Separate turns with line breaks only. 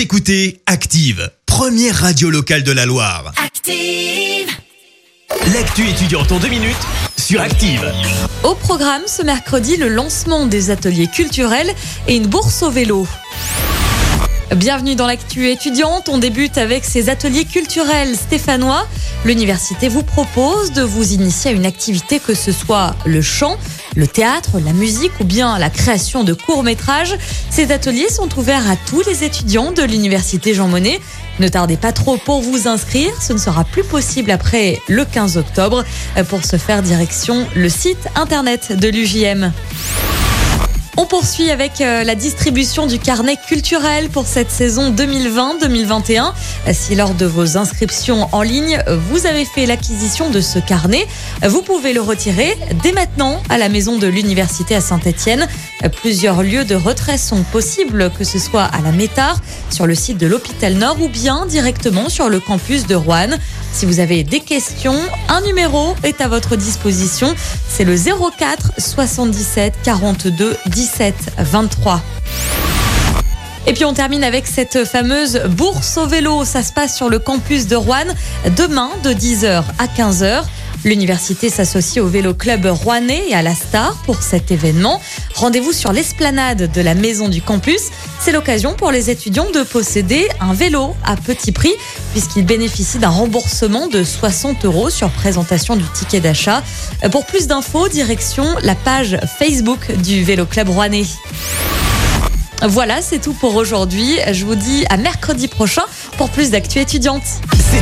Vous écoutez Active, première radio locale de la Loire.
Active.
L'actu étudiante en deux minutes sur Active.
Au programme ce mercredi, le lancement des ateliers culturels et une bourse au vélo. Bienvenue dans l'actu étudiante. On débute avec ces ateliers culturels stéphanois. L'université vous propose de vous initier à une activité que ce soit le chant, le théâtre, la musique ou bien la création de courts-métrages. Ces ateliers sont ouverts à tous les étudiants de l'université Jean Monnet. Ne tardez pas trop pour vous inscrire, ce ne sera plus possible après le 15 octobre. Pour se faire direction le site internet de l'UJM. On poursuit avec euh, la distribution du carnet culturel pour cette saison 2020-2021. Si lors de vos inscriptions en ligne, vous avez fait l'acquisition de ce carnet, vous pouvez le retirer dès maintenant à la maison de l'université à Saint-Etienne. Plusieurs lieux de retrait sont possibles, que ce soit à la Métard, sur le site de l'hôpital Nord ou bien directement sur le campus de Rouen. Si vous avez des questions, un numéro est à votre disposition. C'est le 04 77 42 17 23. Et puis on termine avec cette fameuse bourse au vélo. Ça se passe sur le campus de Rouen demain de 10h à 15h. L'université s'associe au Vélo Club Rouennais et à la Star pour cet événement. Rendez-vous sur l'esplanade de la maison du campus. C'est l'occasion pour les étudiants de posséder un vélo à petit prix puisqu'ils bénéficient d'un remboursement de 60 euros sur présentation du ticket d'achat. Pour plus d'infos, direction la page Facebook du Vélo Club Rouennais. Voilà, c'est tout pour aujourd'hui. Je vous dis à mercredi prochain pour plus d'actu étudiante.